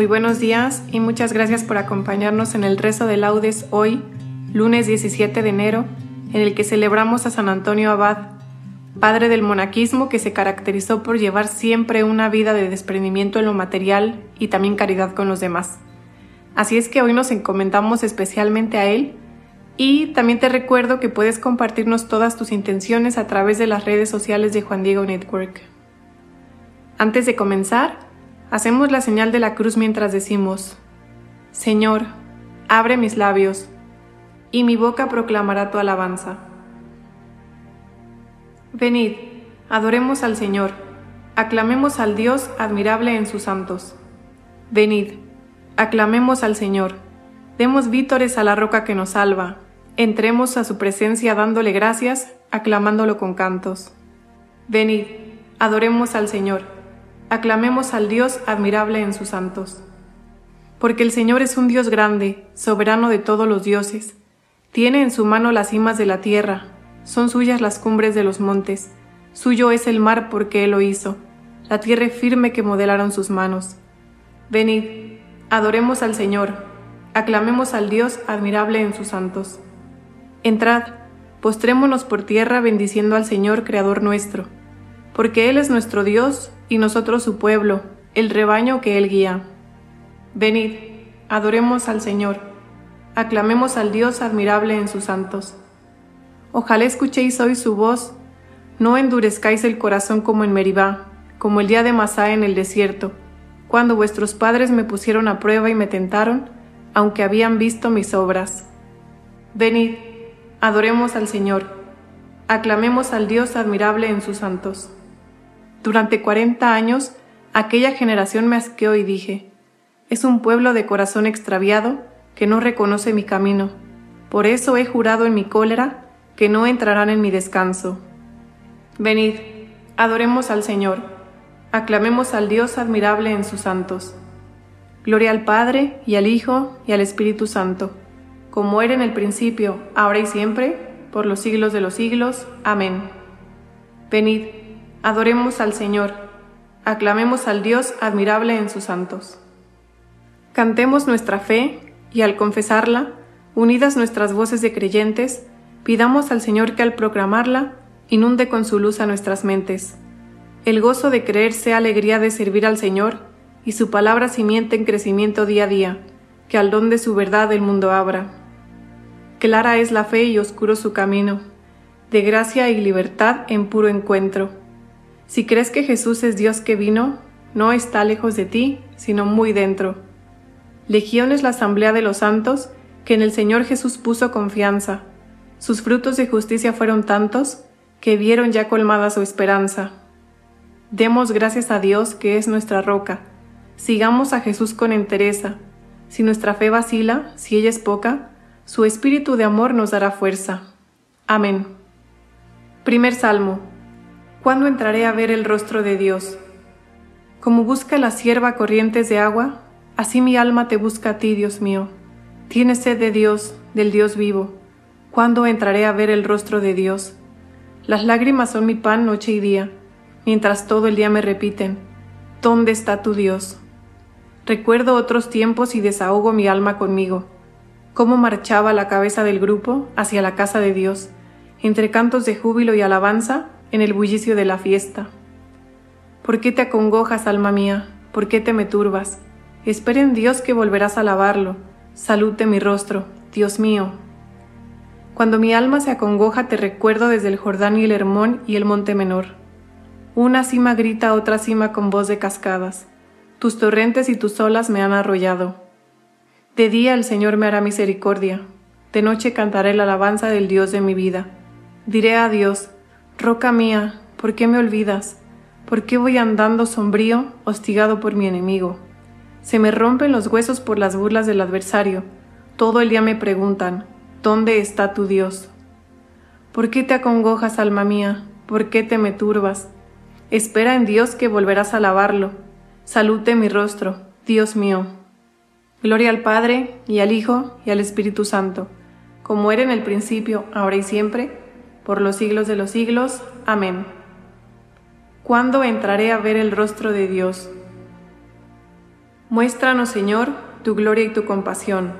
Muy buenos días y muchas gracias por acompañarnos en el rezo de laudes hoy, lunes 17 de enero, en el que celebramos a San Antonio Abad, padre del monaquismo que se caracterizó por llevar siempre una vida de desprendimiento en lo material y también caridad con los demás. Así es que hoy nos encomendamos especialmente a él y también te recuerdo que puedes compartirnos todas tus intenciones a través de las redes sociales de Juan Diego Network. Antes de comenzar, Hacemos la señal de la cruz mientras decimos, Señor, abre mis labios, y mi boca proclamará tu alabanza. Venid, adoremos al Señor, aclamemos al Dios admirable en sus santos. Venid, aclamemos al Señor, demos vítores a la roca que nos salva, entremos a su presencia dándole gracias, aclamándolo con cantos. Venid, adoremos al Señor aclamemos al Dios admirable en sus santos. Porque el Señor es un Dios grande, soberano de todos los dioses. Tiene en su mano las cimas de la tierra, son suyas las cumbres de los montes, suyo es el mar porque Él lo hizo, la tierra firme que modelaron sus manos. Venid, adoremos al Señor, aclamemos al Dios admirable en sus santos. Entrad, postrémonos por tierra bendiciendo al Señor Creador nuestro, porque Él es nuestro Dios y nosotros su pueblo, el rebaño que Él guía. Venid, adoremos al Señor, aclamemos al Dios admirable en sus santos. Ojalá escuchéis hoy su voz, no endurezcáis el corazón como en Meribá, como el día de Masá en el desierto, cuando vuestros padres me pusieron a prueba y me tentaron, aunque habían visto mis obras. Venid, adoremos al Señor, aclamemos al Dios admirable en sus santos. Durante cuarenta años, aquella generación me asqueó y dije, es un pueblo de corazón extraviado que no reconoce mi camino. Por eso he jurado en mi cólera que no entrarán en mi descanso. Venid, adoremos al Señor, aclamemos al Dios admirable en sus santos. Gloria al Padre, y al Hijo, y al Espíritu Santo, como era en el principio, ahora y siempre, por los siglos de los siglos. Amén. Venid, Adoremos al Señor, aclamemos al Dios admirable en sus santos. Cantemos nuestra fe y al confesarla, unidas nuestras voces de creyentes, pidamos al Señor que al proclamarla inunde con su luz a nuestras mentes. El gozo de creer sea alegría de servir al Señor y su palabra simiente en crecimiento día a día, que al don de su verdad el mundo abra. Clara es la fe y oscuro su camino, de gracia y libertad en puro encuentro si crees que Jesús es Dios que vino, no está lejos de ti, sino muy dentro. Legión es la asamblea de los santos que en el Señor Jesús puso confianza. Sus frutos de justicia fueron tantos que vieron ya colmada su esperanza. Demos gracias a Dios que es nuestra roca. Sigamos a Jesús con entereza. Si nuestra fe vacila, si ella es poca, su espíritu de amor nos dará fuerza. Amén. Primer Salmo. ¿Cuándo entraré a ver el rostro de Dios? Como busca la sierva corrientes de agua, así mi alma te busca a ti, Dios mío. Tienes sed de Dios, del Dios vivo. ¿Cuándo entraré a ver el rostro de Dios? Las lágrimas son mi pan noche y día, mientras todo el día me repiten, ¿dónde está tu Dios? Recuerdo otros tiempos y desahogo mi alma conmigo, cómo marchaba la cabeza del grupo hacia la casa de Dios, entre cantos de júbilo y alabanza en el bullicio de la fiesta. ¿Por qué te acongojas, alma mía? ¿Por qué te me turbas? Espera en Dios que volverás a alabarlo. Salute mi rostro, Dios mío. Cuando mi alma se acongoja te recuerdo desde el Jordán y el Hermón y el Monte Menor. Una cima grita a otra cima con voz de cascadas. Tus torrentes y tus olas me han arrollado. De día el Señor me hará misericordia. De noche cantaré la alabanza del Dios de mi vida. Diré a Dios, Roca mía, ¿por qué me olvidas? ¿Por qué voy andando sombrío, hostigado por mi enemigo? Se me rompen los huesos por las burlas del adversario. Todo el día me preguntan, ¿dónde está tu Dios? ¿Por qué te acongojas, alma mía? ¿Por qué te me turbas? Espera en Dios que volverás a alabarlo. Salute mi rostro, Dios mío. Gloria al Padre, y al Hijo, y al Espíritu Santo, como era en el principio, ahora y siempre, por los siglos de los siglos. Amén. ¿Cuándo entraré a ver el rostro de Dios? Muéstranos, Señor, tu gloria y tu compasión.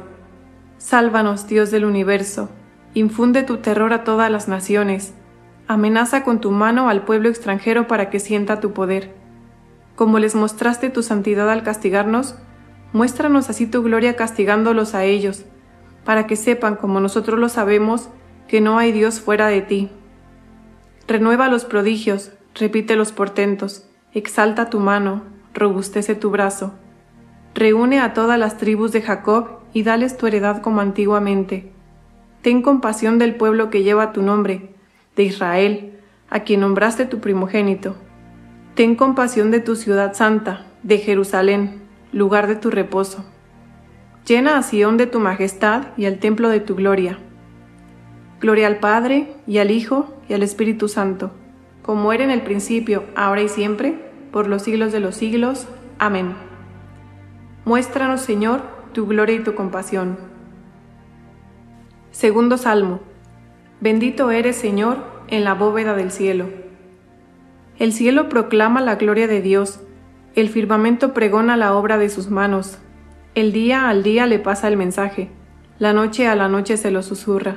Sálvanos, Dios del universo. Infunde tu terror a todas las naciones. Amenaza con tu mano al pueblo extranjero para que sienta tu poder. Como les mostraste tu santidad al castigarnos, muéstranos así tu gloria castigándolos a ellos, para que sepan, como nosotros lo sabemos, que no hay Dios fuera de ti. Renueva los prodigios, repite los portentos, exalta tu mano, robustece tu brazo. Reúne a todas las tribus de Jacob y dales tu heredad como antiguamente. Ten compasión del pueblo que lleva tu nombre, de Israel, a quien nombraste tu primogénito. Ten compasión de tu ciudad santa, de Jerusalén, lugar de tu reposo. Llena a Sión de tu majestad y al templo de tu gloria. Gloria al Padre, y al Hijo, y al Espíritu Santo, como era en el principio, ahora y siempre, por los siglos de los siglos. Amén. Muéstranos, Señor, tu gloria y tu compasión. Segundo Salmo. Bendito eres, Señor, en la bóveda del cielo. El cielo proclama la gloria de Dios, el firmamento pregona la obra de sus manos. El día al día le pasa el mensaje, la noche a la noche se lo susurra.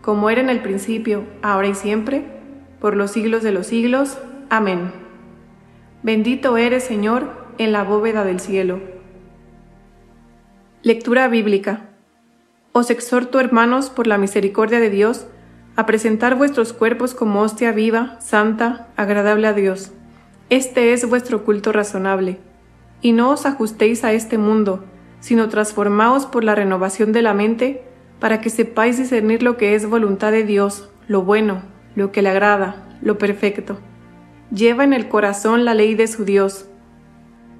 como era en el principio, ahora y siempre, por los siglos de los siglos. Amén. Bendito eres, Señor, en la bóveda del cielo Lectura bíblica. Os exhorto, hermanos, por la misericordia de Dios, a presentar vuestros cuerpos como hostia viva, santa, agradable a Dios. Este es vuestro culto razonable. Y no os ajustéis a este mundo, sino transformaos por la renovación de la mente, para que sepáis discernir lo que es voluntad de Dios, lo bueno, lo que le agrada, lo perfecto. Lleva en el corazón la ley de su Dios.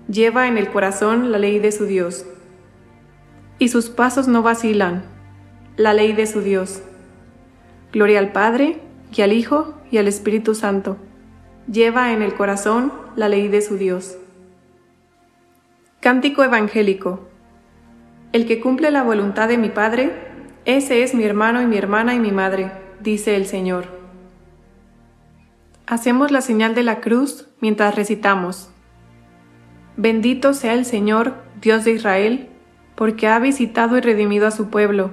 Lleva en el corazón la ley de su Dios y sus pasos no vacilan, la ley de su Dios. Gloria al Padre, y al Hijo, y al Espíritu Santo. Lleva en el corazón la ley de su Dios. Cántico Evangélico. El que cumple la voluntad de mi Padre, ese es mi hermano y mi hermana y mi madre, dice el Señor. Hacemos la señal de la cruz mientras recitamos. Bendito sea el Señor, Dios de Israel, porque ha visitado y redimido a su pueblo,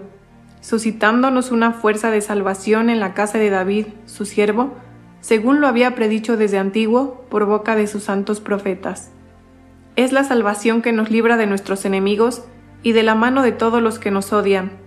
suscitándonos una fuerza de salvación en la casa de David, su siervo, según lo había predicho desde antiguo por boca de sus santos profetas. Es la salvación que nos libra de nuestros enemigos y de la mano de todos los que nos odian,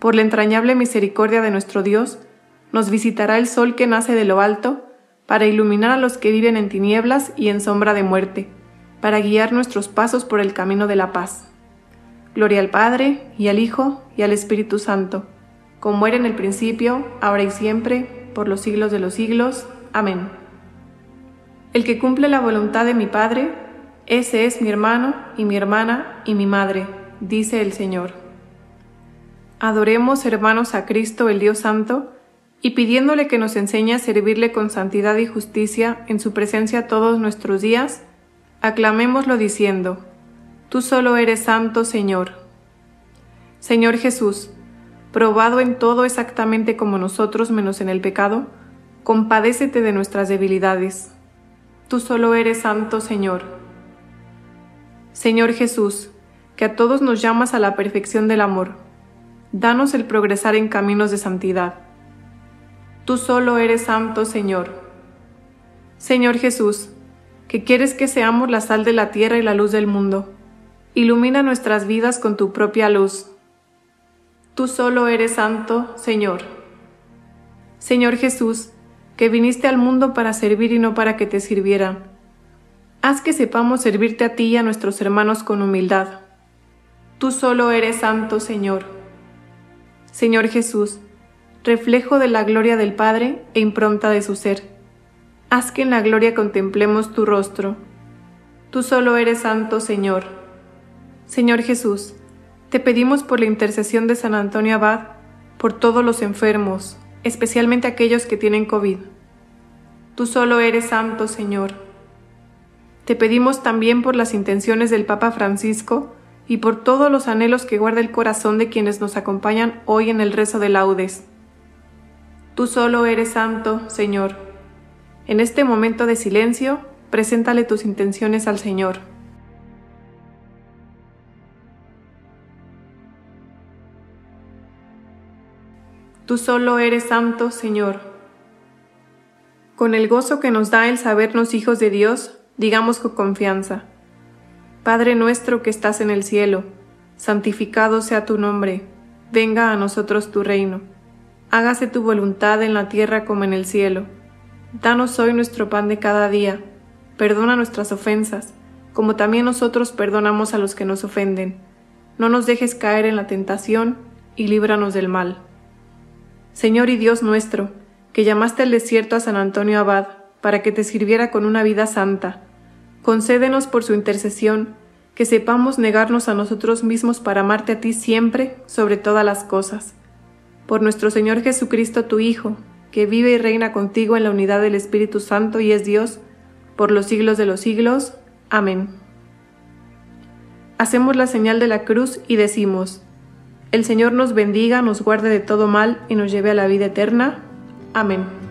Por la entrañable misericordia de nuestro Dios, nos visitará el sol que nace de lo alto, para iluminar a los que viven en tinieblas y en sombra de muerte, para guiar nuestros pasos por el camino de la paz. Gloria al Padre, y al Hijo, y al Espíritu Santo, como era en el principio, ahora y siempre, por los siglos de los siglos. Amén. El que cumple la voluntad de mi Padre, ese es mi hermano y mi hermana y mi madre, dice el Señor. Adoremos, hermanos, a Cristo el Dios Santo, y pidiéndole que nos enseñe a servirle con santidad y justicia en su presencia todos nuestros días, aclamémoslo diciendo, Tú solo eres santo, Señor. Señor Jesús, probado en todo exactamente como nosotros menos en el pecado, compadécete de nuestras debilidades. Tú solo eres santo, Señor. Señor Jesús, que a todos nos llamas a la perfección del amor, danos el progresar en caminos de santidad. Tú solo eres santo, Señor. Señor Jesús, que quieres que seamos la sal de la tierra y la luz del mundo Ilumina nuestras vidas con tu propia luz. Tú solo eres santo, Señor. Señor Jesús, que viniste al mundo para servir y no para que te sirvieran. Haz que sepamos servirte a ti y a nuestros hermanos con humildad. Tú solo eres santo, Señor. Señor Jesús, reflejo de la gloria del Padre e impronta de su ser. Haz que en la gloria contemplemos tu rostro. Tú solo eres santo, Señor. Señor Jesús, te pedimos por la intercesión de San Antonio Abad, por todos los enfermos, especialmente aquellos que tienen COVID. Tú solo eres santo, Señor. Te pedimos también por las intenciones del Papa Francisco y por todos los anhelos que guarda el corazón de quienes nos acompañan hoy en el rezo de laudes. Tú solo eres santo, Señor. En este momento de silencio, preséntale tus intenciones al Señor. Tú solo eres santo, Señor. Con el gozo que nos da el sabernos hijos de Dios, digamos con confianza. Padre nuestro que estás en el cielo, santificado sea tu nombre, venga a nosotros tu reino. Hágase tu voluntad en la tierra como en el cielo. Danos hoy nuestro pan de cada día. Perdona nuestras ofensas, como también nosotros perdonamos a los que nos ofenden. No nos dejes caer en la tentación y líbranos del mal. Señor y Dios nuestro, que llamaste al desierto a San Antonio Abad para que te sirviera con una vida santa, concédenos por su intercesión que sepamos negarnos a nosotros mismos para amarte a ti siempre sobre todas las cosas. Por nuestro Señor Jesucristo, tu Hijo, que vive y reina contigo en la unidad del Espíritu Santo y es Dios, por los siglos de los siglos. Amén. Hacemos la señal de la cruz y decimos, el Señor nos bendiga, nos guarde de todo mal y nos lleve a la vida eterna. Amén.